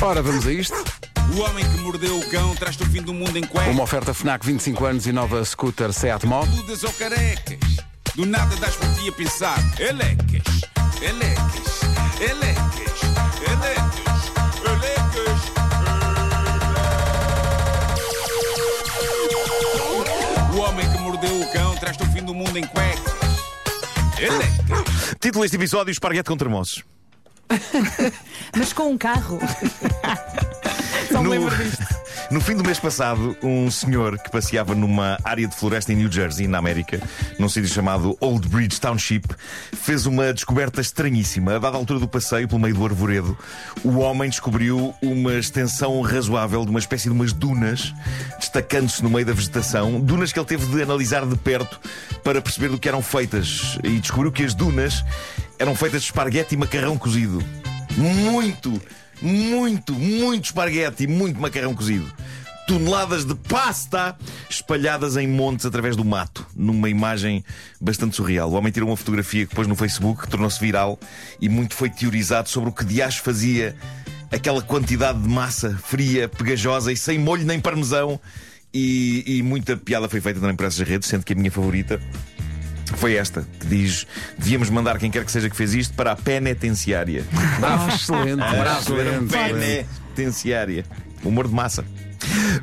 Ora, vamos a isto. O homem que mordeu o cão traz-te o fim do mundo em cuecas. Uma oferta FNAC 25 anos e nova scooter Seat Mó. Mudas ou carecas. Do nada das por ti a pensar. Elecas, elecas, elecas, elecas, elecas. O homem que mordeu o cão traz-te o fim do mundo em cuecas. Elecas. Título deste episódio: Esparguete com termossos. Mas com um carro. Só me No, lembro disto. no fim do mês passado, um senhor que passeava numa área de floresta em New Jersey, na América, num sítio chamado Old Bridge Township, fez uma descoberta estranhíssima. A dada altura do passeio, pelo meio do arvoredo, o homem descobriu uma extensão razoável de uma espécie de umas dunas, destacando-se no meio da vegetação. Dunas que ele teve de analisar de perto para perceber do que eram feitas. E descobriu que as dunas eram feitas de esparguete e macarrão cozido. Muito, muito, muito esparguete e muito macarrão cozido. Toneladas de pasta espalhadas em montes através do mato, numa imagem bastante surreal. O homem tirou uma fotografia que pôs no Facebook, tornou-se viral e muito foi teorizado sobre o que dias fazia aquela quantidade de massa fria, pegajosa e sem molho nem parmesão. E, e muita piada foi feita também por essas redes, sendo que a minha favorita foi esta, que diz: devíamos mandar quem quer que seja que fez isto para a penitenciária. Ah, excelente. excelente. Penitenciária. Humor de massa.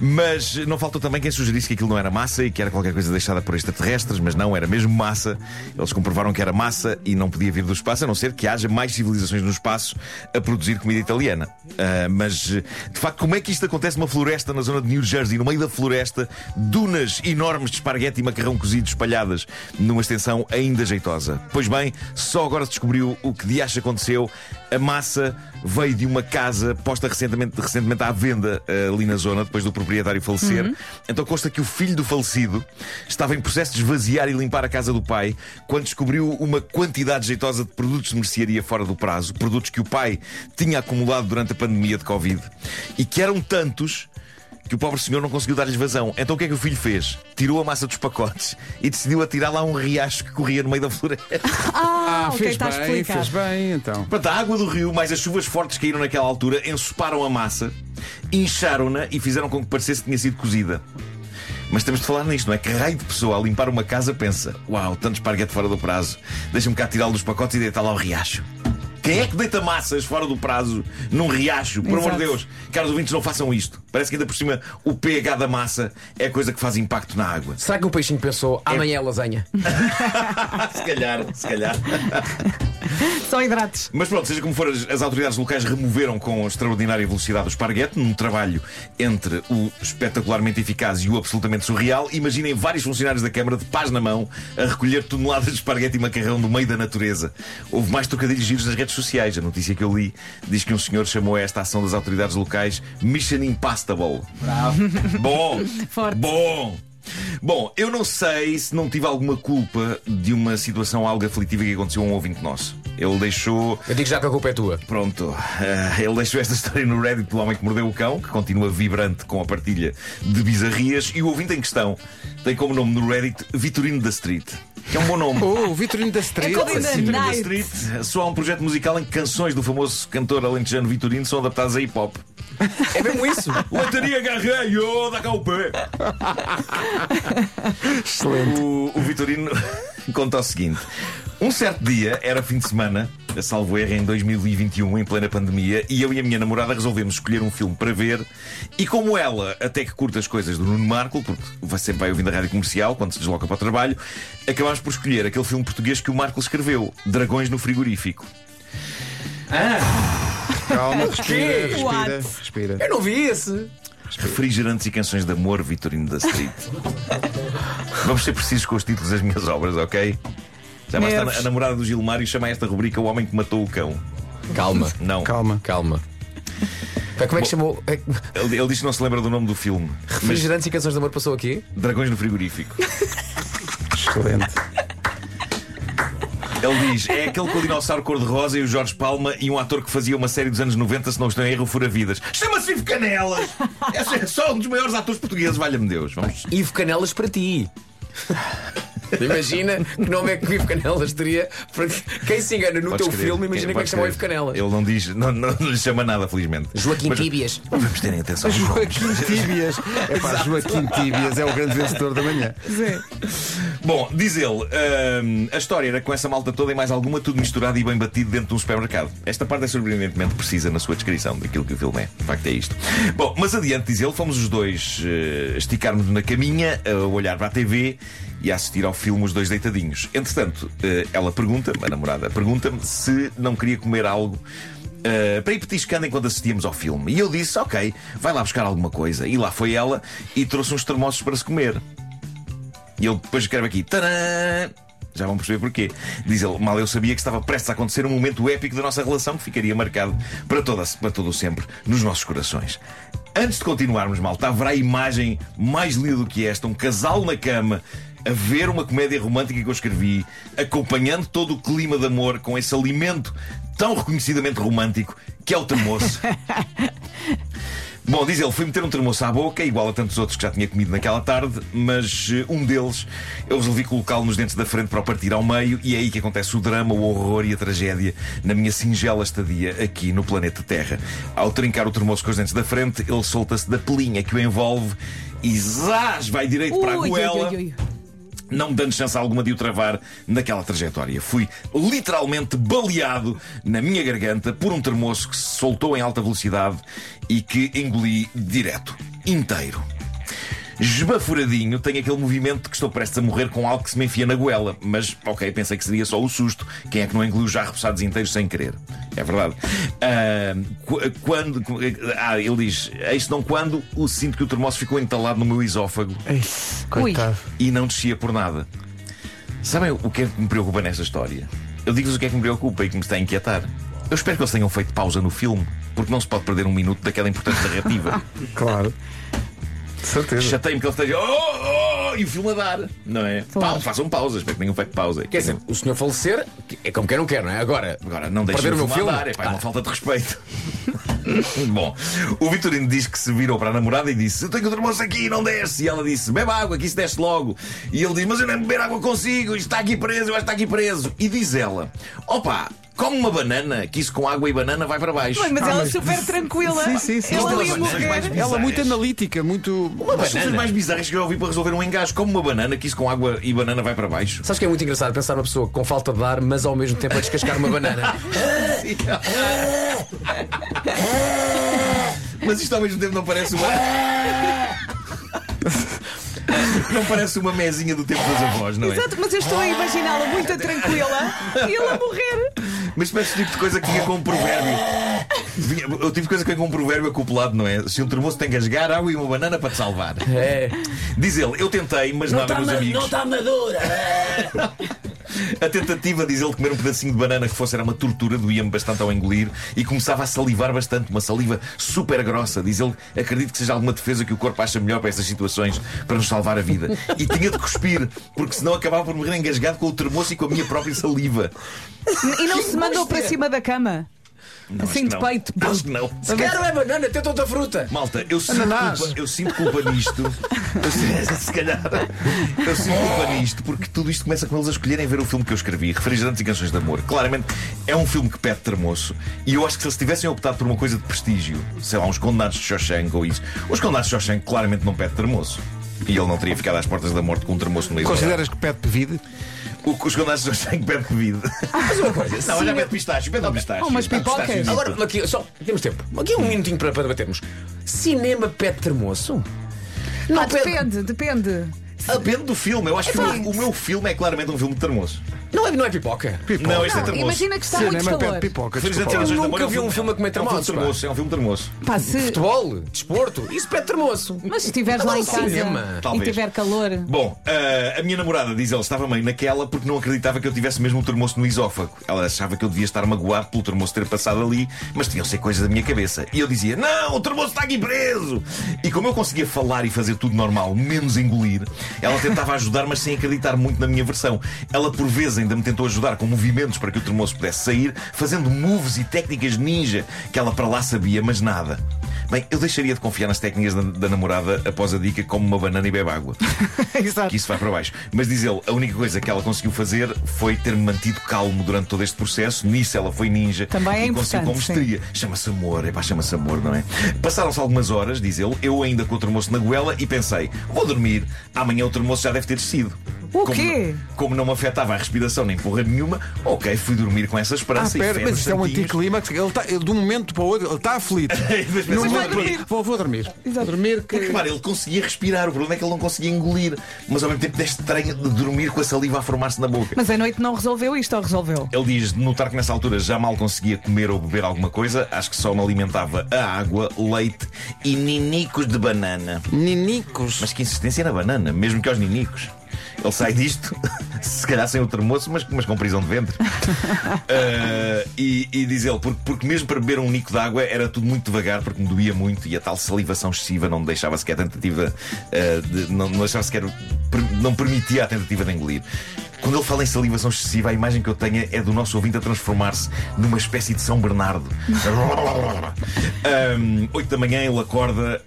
Mas não faltou também quem sugerisse que aquilo não era massa e que era qualquer coisa deixada por extraterrestres, mas não, era mesmo massa. Eles comprovaram que era massa e não podia vir do espaço, a não ser que haja mais civilizações no espaço a produzir comida italiana. Ah, mas, de facto, como é que isto acontece numa floresta na zona de New Jersey, no meio da floresta, dunas enormes de esparguete e macarrão cozido espalhadas numa extensão ainda jeitosa? Pois bem, só agora se descobriu o que de acha aconteceu. A massa veio de uma casa posta recentemente, recentemente à venda ah, ali na zona, depois do proprietário falecer. Então consta que o filho do falecido estava em processo de esvaziar e limpar a casa do pai quando descobriu uma quantidade jeitosa de produtos de mercearia fora do prazo, produtos que o pai tinha acumulado durante a pandemia de Covid e que eram tantos que o pobre senhor não conseguiu dar-lhes vazão. Então o que é que o filho fez? Tirou a massa dos pacotes e decidiu atirar lá um riacho que corria no meio da floresta. Ah, ok, fez está bem, explicado. fez bem, então. Portanto, a água do rio, mais as chuvas fortes que caíram naquela altura, ensoparam a massa, incharam-na e fizeram com que parecesse que tinha sido cozida. Mas temos de falar nisto, não é? Que raio de pessoa a limpar uma casa pensa: Uau, tanto esparguete fora do prazo, deixa-me cá tirá-lo dos pacotes e deitar lá o riacho. Quem é que deita massas fora do prazo num riacho? Por amor de. Deus, caros ouvintes, não façam isto. Parece que ainda por cima o pH da massa é a coisa que faz impacto na água. Será que o peixinho pensou amanhã é lasanha? se calhar, se calhar. Só hidratos. Mas pronto, seja como for, as, autoridades locais removeram com extraordinária velocidade o esparguete, num trabalho entre o espetacularmente eficaz e o absolutamente surreal. Imaginem vários funcionários da Câmara de paz na mão a recolher toneladas de esparguete e macarrão do meio da natureza. Houve mais trocadilhos giros nas redes sociais. A notícia que eu li diz que um senhor chamou a esta ação das autoridades locais Mission Impastable. Bravo. Bom, Forte. bom. Bom, eu não sei se não tive alguma culpa de uma situação algo aflitiva que aconteceu a um ouvinte nosso. Ele deixou. Eu digo já que a culpa é tua. Pronto, eh, ele deixou esta história no Reddit do Homem que Mordeu o Cão, que continua vibrante com a partilha de bizarrias, e o ouvinte em questão tem como nome no Reddit Vitorino da Street, que é um bom nome. Oh, o Vitorino da Street. ainda- Vitorino da. Street só há um projeto musical em que canções do famoso cantor alentejano Vitorino são adaptadas a hip hop. É mesmo isso. Leitaria agarrei, oh, dá cá o pé. Excelente. O, o Vitorino conta o seguinte: um certo dia, era fim de semana, a salvo erro, em 2021, em plena pandemia, e eu e a minha namorada resolvemos escolher um filme para ver. E como ela até que curta as coisas do Nuno Marco, porque vai sempre vai ouvindo a rádio comercial quando se desloca para o trabalho, acabámos por escolher aquele filme português que o Marco escreveu: Dragões no Frigorífico. Calma, respira, respira, respira. Eu não vi esse. Refrigerantes e canções de amor, Vitorino da Street. Vamos ser precisos com os títulos das minhas obras, ok? Já basta a, namorada do Gilmário chama esta rubrica O Homem que Matou o Cão. Calma, Não. Calma. calma. Pá, Como é que chamou? É- Ele, ele diz que não se lembra do nome do filme. Mas Refrigerantes e canções de amor passou aqui? Dragões no Frigorífico. Excelente. Ele diz: é aquele com o dinossauro cor-de-rosa e o Jorge Palma e um ator que fazia uma série dos anos 90, se não estou em erro, Fura Vidas. Chama-se Ivo Canelas! É só um dos maiores atores portugueses, valha-me Deus. Vamos. Ivo Canelas para ti. Imagina que nome é que o Ivo Canelas teria. Porque quem se engana no Podes teu crer. filme, imagina quem é que chama o. Ivo Canelas. Ele não diz, não, não, não lhe chama nada, felizmente. Joaquim Mas Tíbias. Vamos terem atenção aos nomes. Joaquim Tíbias. É pá, Joaquim Tíbias é o grande vencedor da manhã. Bom, diz ele, hum, a história era com essa malta toda e mais alguma, tudo misturado e bem batido dentro de um supermercado. Esta parte é surpreendentemente precisa na sua descrição daquilo que o filme é. De facto, é isto. Bom, mas adiante, diz ele, fomos os dois eh, esticarmos na caminha, a olhar para a TV e a assistir ao filme, os dois deitadinhos. Entretanto, eh, ela pergunta-me, a namorada pergunta-me, se não queria comer algo. Uh, para ir petiscando enquanto assistíamos ao filme. E eu disse: Ok, vai lá buscar alguma coisa. E lá foi ela e trouxe uns termossos para se comer. E ele depois escreve aqui: Tadã! Já vão perceber porquê. Diz ele: Mal eu sabia que estava prestes a acontecer um momento épico da nossa relação que ficaria marcado para, toda, para todo o sempre nos nossos corações. Antes de continuarmos, malta, haverá imagem mais linda do que esta: um casal na cama. A ver uma comédia romântica que eu escrevi, acompanhando todo o clima de amor com esse alimento tão reconhecidamente romântico que é o termoço. Bom, diz ele, fui meter um termoço à boca, igual a tantos outros que já tinha comido naquela tarde, mas eh, um deles eu resolvi colocá-lo nos dentes da frente para o partir ao meio, e é aí que acontece o drama, o horror e a tragédia na minha singela estadia aqui no planeta Terra. Ao trincar o termoço com os dentes da frente, ele solta-se da pelinha que o envolve e zás, vai direito para a Ui, ui, goela ui, ui. Não me dando chance alguma de o travar naquela trajetória. Fui literalmente baleado na minha garganta por um termoço que se soltou em alta velocidade e que engoli direto, inteiro. Esbaforadinho, tenho aquele movimento que estou prestes a morrer com algo que se me enfia na goela. Mas, ok, pensei que seria só o susto. Quem é que não engoliu já repousados inteiros sem querer? É verdade. Ah, qu- quando. Ah, ele diz: Eis não quando o sinto que o termoço ficou entalado no meu esófago coitado. e não descia por nada. Sabem o que é que me preocupa nessa história? Eu digo-vos o que é que me preocupa e que me está a inquietar. Eu espero que eles tenham feito pausa no filme, porque não se pode perder um minuto daquela importante narrativa. Claro. De certeza. Chatei-me que eles estejam. Oh, oh, e o filme a dar, não é? Claro. Pau, façam pausa, espero que tenham feito pausa. Quer dizer, o senhor falecer é como quer não quer, não é? Agora, Agora, não deixem Perder o o meu filme a dar, é pá, é uma Ah. falta de respeito. Bom, o Vitorino diz que se virou para a namorada e disse: Eu tenho o termoço aqui não desce. E ela disse: Bebe água, que isso desce logo. E ele diz: Mas eu nem beber água consigo, isto está aqui preso, eu acho que está aqui preso. E diz ela: Opa, come uma banana, que isso com água e banana vai para baixo. Mas Ah, ela mas- super tranquila. Sim, sim, sim. Ela Isto é uma coisas mais. Ela muito analítica, muito. Uma das coisas banana. mais bizarras que eu ouvi para resolver um engasgo, como uma banana, que isso com água e banana vai para baixo. sabes que é muito engraçado pensar numa pessoa com falta de ar, mas ao mesmo tempo a descascar uma banana. Mas isto ao mesmo tempo não parece uma. Não parece uma mesinha do tempo das avós, não é? Exato, mas eu estou a imaginá-la muito tranquila e ele a morrer. Mas parece o tipo de coisa que vinha com um provérbio. Vinha- tipo de coisa que vem com um provérbio acoplado, não é? Se um termoço tem que gasgar, água e uma banana para te salvar. É. Diz ele, eu tentei, mas nada, meus amigos. está madura. A tentativa, diz ele, de comer um pedacinho de banana que fosse era uma tortura, doía-me bastante ao engolir e começava a salivar bastante, uma saliva super grossa. Diz ele, acredito que seja alguma defesa que o corpo acha melhor para estas situações para nos salvar a vida. E tinha de cuspir, porque senão acabava por morrer engasgado com o termoço e com a minha própria saliva. E não se mandou para cima da cama. Não, Assim acho de que não. peito. Acho que não. Se quer é banana, tenta outra fruta. Malta, eu sinto, Ananás. culpa, eu sinto culpa nisto. Eu sinto, se calhar. Eu sinto culpa nisto porque tudo isto começa com eles a escolherem ver o filme que eu escrevi, Refrigerantes e Canções de Amor. Claramente é um filme que pede termoço. E eu acho que se eles tivessem optado por uma coisa de prestígio, sei lá, uns condenados de Shawshank ou isso, os condenados de Shawshank claramente não pede termoço. E ele não teria ficado às portas da morte com um termoço no meio do Consideras que pede pevide? O que os condenados de Shawshank pede bebida. Mas uma coisa, Não, olha, pede pistache, pede pistache. Oh, umas Pede pipocas. Agora, aqui, só temos tempo. Aqui um minutinho para, para debatermos. Cinema pede termoço? Não, depende, depende. Depende do filme. Eu acho que o meu- o meu filme é claramente um filme de termoço. Não é, não é pipoca? Não, este é Não, termoço. imagina que está Cinema muito pede calor. pipoca. Refrigerantes desculpa e de nunca é vi um filme a comer É um filme pá. termoço, é um filme termoço. Pá, se, Futebol, desporto, isso pede termoço. mas se estiveres lá em casa cinema, e talvez. tiver calor. Bom, ah, a minha namorada, diz ela, estava meio naquela porque não acreditava que eu tivesse mesmo o termoço no esófago. Ela achava que eu devia estar magoado pelo termoço ter passado ali, mas tinham ser coisas da minha cabeça. E eu dizia: Não, o termoço está aqui preso! E como eu conseguia falar e fazer tudo normal, menos engolir, ela tentava ajudar, mas sem acreditar muito na minha versão. Ela, por vezes, ainda me tentou ajudar com movimentos para que o termoço pudesse sair, fazendo moves e técnicas ninja que ela para lá sabia, mas nada. Bem, eu deixaria de confiar nas técnicas da, da namorada após a dica como uma banana e bebe água. Exato. que isso vai para baixo. Mas diz ele, a única coisa que ela conseguiu fazer foi ter-me mantido calmo durante todo este processo. Nisso ela foi ninja. Também é e conseguiu com mestria. Chama-se amor, é pá, chama-se amor, não é? Passaram-se algumas horas, diz ele, eu ainda com o termoço na goela e pensei, vou dormir, amanhã o termoço já deve ter descido. O como, quê? Como não me afetava a respiração nem porra nenhuma, ok, fui dormir com essa Ah, esperança e pera, fé mas isto é um santinhos. anticlímax. Ele de um momento para o outro, ele está aflito. Vai momento para- dormir. Vou, vou dormir. Exato. Vou dormir que. Porque, claro, ele conseguia respirar, o problema é que ele não conseguia engolir. Mas ao mesmo tempo é estranho de dormir com a saliva a formar-se na boca. Mas a noite não resolveu isto ou resolveu? Ele diz de notar que nessa altura já mal conseguia comer ou beber alguma coisa, acho que só me alimentava a água, leite e ninicos de banana. Ninicos. Mas que insistência na banana, mesmo que aos ninicos. Ele sai disto, se calhar sem o termoço, mas, mas com prisão de ventre. Ah, e, e diz ele, porque, porque mesmo para beber um nico de água era tudo muito devagar, porque me doía muito e a tal salivação excessiva não deixava sequer tentativa, ah, de, não, não deixava sequer, não permitia a tentativa de engolir. Quando ele fala em salivação excessiva, a imagem que eu tenho é do nosso ouvinte a transformar-se numa espécie de São Bernardo. Um, 8 da manhã ele acorda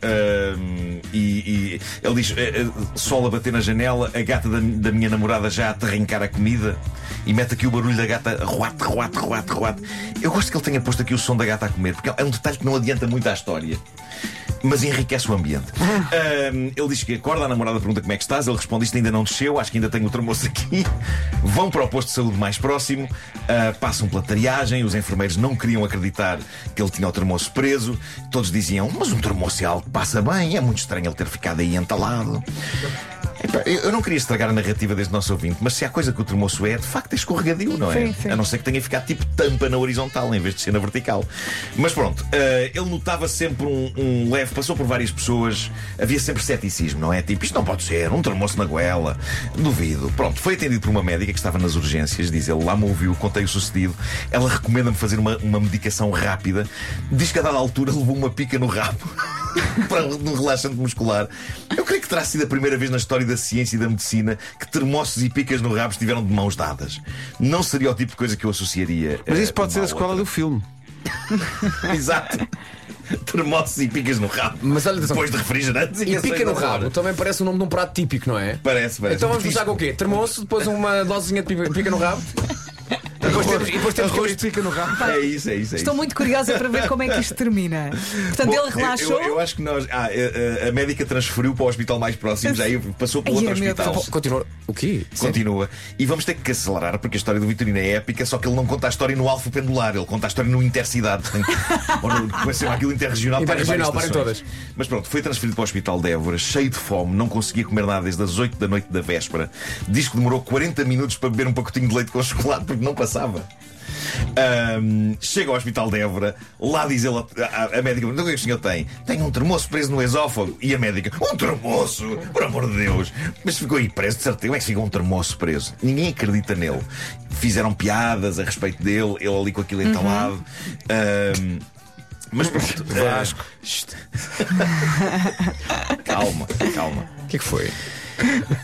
um, e, e ele diz: eh, eh, sol a bater na janela, a gata da, da minha namorada já a terrencar a comida e mete aqui o barulho da gata ruate, ruate, ruate, ruate. Eu gosto que ele tenha posto aqui o som da gata a comer, porque é um detalhe que não adianta muito à história. Mas enriquece o ambiente. Um, ele diz que acorda, a namorada pergunta como é que estás. Ele responde: Isto ainda não desceu, acho que ainda tenho o termoço aqui. Vão para o posto de saúde mais próximo, uh, passam pela triagem. Os enfermeiros não queriam acreditar que ele tinha o termoço preso. Todos diziam: Mas um termoço é algo que passa bem, é muito estranho ele ter ficado aí entalado. Epá, eu não queria estragar a narrativa deste nosso ouvinte, mas se há coisa que o termoço é, de facto é escorregadio, não é? Sim, sim. A não ser que tenha ficado tipo tampa na horizontal em vez de ser na vertical. Mas pronto, eh, ele notava sempre um, um leve, passou por várias pessoas, havia sempre ceticismo, não é? Tipo, isto não pode ser, um termoço na goela. Duvido. Pronto, foi atendido por uma médica que estava nas urgências, diz ele, lá me ouviu, contei o sucedido. Ela recomenda-me fazer uma, uma medicação rápida. Diz que a dada altura levou uma pica no rabo. para um relaxante muscular. Eu creio que terá sido a primeira vez na história da ciência e da medicina que termossos e picas no rabo estiveram de mãos dadas. Não seria o tipo de coisa que eu associaria. Mas eh, isso pode ser a escola outra. do filme. Exato. Termossos e picas no rabo. Mas olha, atenção. Depois de refrigerantes E injeções pica no rabo hora. também parece o nome de um prato típico, não é? Parece, parece. Então vamos começar com o quê? Termoço, depois uma dosezinha de pica no rabo. E depois temos, e depois temos Arroz que- pica no rabo. É isso, é isso. É Estou isso. muito curiosa para ver como é que isto termina. Portanto, Bom, ele relaxou. Eu, eu acho que nós. Ah, a, a- a médica transferiu para o hospital mais próximo, já aí passou para outro é meu hospital. Deus. Continua. O quê? Continua. E vamos ter que acelerar porque a história do Vitorino é épica, só que ele não conta a história no alfa pendular, ele conta a história no intercidade. Ou no, como é que se chama aquilo interregional, para as Interregional, várias para estações. Mas pronto, foi transferido para o Hospital de Évora, cheio de fome, não conseguia comer nada desde as 8 da noite da véspera. Diz que demorou 40 minutos para beber um pacotinho de leite com chocolate porque não passava. Ahm, chega ao hospital de Évora, lá diz ele, a médica pergunta: o que é que o senhor tem? Tem um termoço preso no esófago. E a médica: Um termoço? Por amor de Deus! Mas ficou aí preso, de certeza. Como é que ficou um termoço preso? Ninguém acredita nele. Fizeram piadas a respeito dele, ele ali com aquilo entalado. Ahm, mas pronto. Vasco. calma, calma. O que é que foi?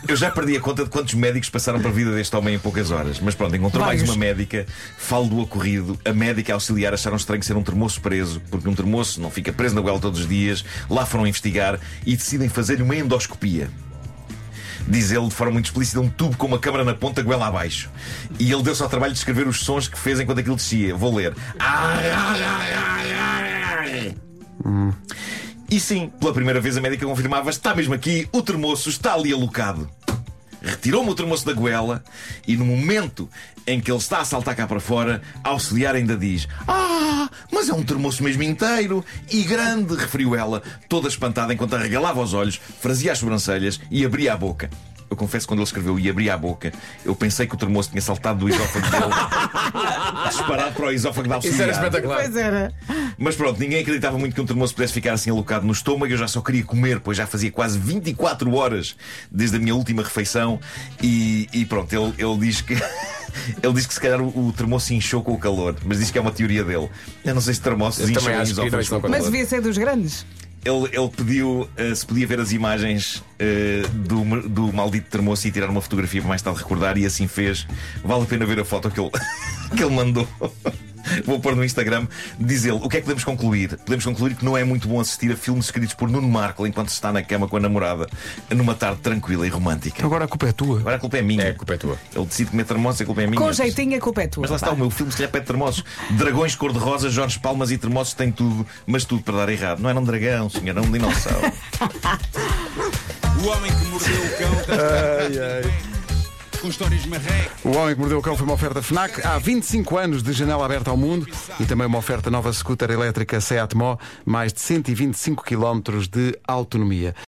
Eu já perdi a conta de quantos médicos passaram pela vida deste homem em poucas horas. Mas pronto, encontrou mais uma médica, falo do ocorrido. A médica a auxiliar acharam estranho ser um termoço preso, porque um termoço não fica preso na goela todos os dias. Lá foram investigar e decidem fazer-lhe uma endoscopia. Diz ele de forma muito explícita, um tubo com uma câmara na ponta, goela abaixo. E ele deu-se ao trabalho de escrever os sons que fez enquanto aquilo descia. Vou ler. E sim, pela primeira vez a médica confirmava: está mesmo aqui, o termoço está ali alocado. Retirou-me o termoço da goela e no momento em que ele está a saltar cá para fora, a auxiliar ainda diz: Ah, mas é um termoço mesmo inteiro e grande, referiu ela, toda espantada enquanto arregalava os olhos, frazia as sobrancelhas e abria a boca. Eu confesso que quando ele escreveu e abria a boca, eu pensei que o termoço tinha saltado do esófago dele, disparado para o esófago da auxiliar. Isso era espetacular. Pois era. Mas pronto, ninguém acreditava muito que um termoço pudesse ficar assim alocado no estômago. Eu já só queria comer, pois já fazia quase 24 horas desde a minha última refeição. E, e pronto, ele, ele diz que. Ele diz que se calhar o, o termoço inchou com o calor, mas diz que é uma teoria dele. Eu não sei se termoços incham não, esófagos com calor. Mas devia ser dos grandes. Ele, ele pediu eh, se podia ver as imagens eh, do, do maldito termoço e tirar uma fotografia para mais tarde recordar, e assim fez. Vale a pena ver a foto que ele, que ele mandou. vou pôr no Instagram, diz ele, o que é que podemos concluir? Podemos concluir que não é muito bom assistir a filmes escritos por Nuno Marco enquanto se está na cama com a namorada numa tarde tranquila e romântica. Agora a culpa é tua. Agora a culpa é minha. É, a culpa é tua. Ele decide comer termossos, a culpa é minha. Com jeitinho a culpa é tua. Mas lá está, o meu filme se calhar pede termossos. Dragões cor-de-rosa, Jorge Palmas e termossos têm tudo, mas tudo para dar errado. Não era um dragão, senhor, era um dinossauro. O homem que mordeu o cão também. Com histórias marrecas. O Homem que Mordeu o Cão foi uma oferta FNAC há 25 anos de janela aberta ao mundo e também uma oferta nova scooter elétrica Seat Mó, mais de 125 km de autonomia.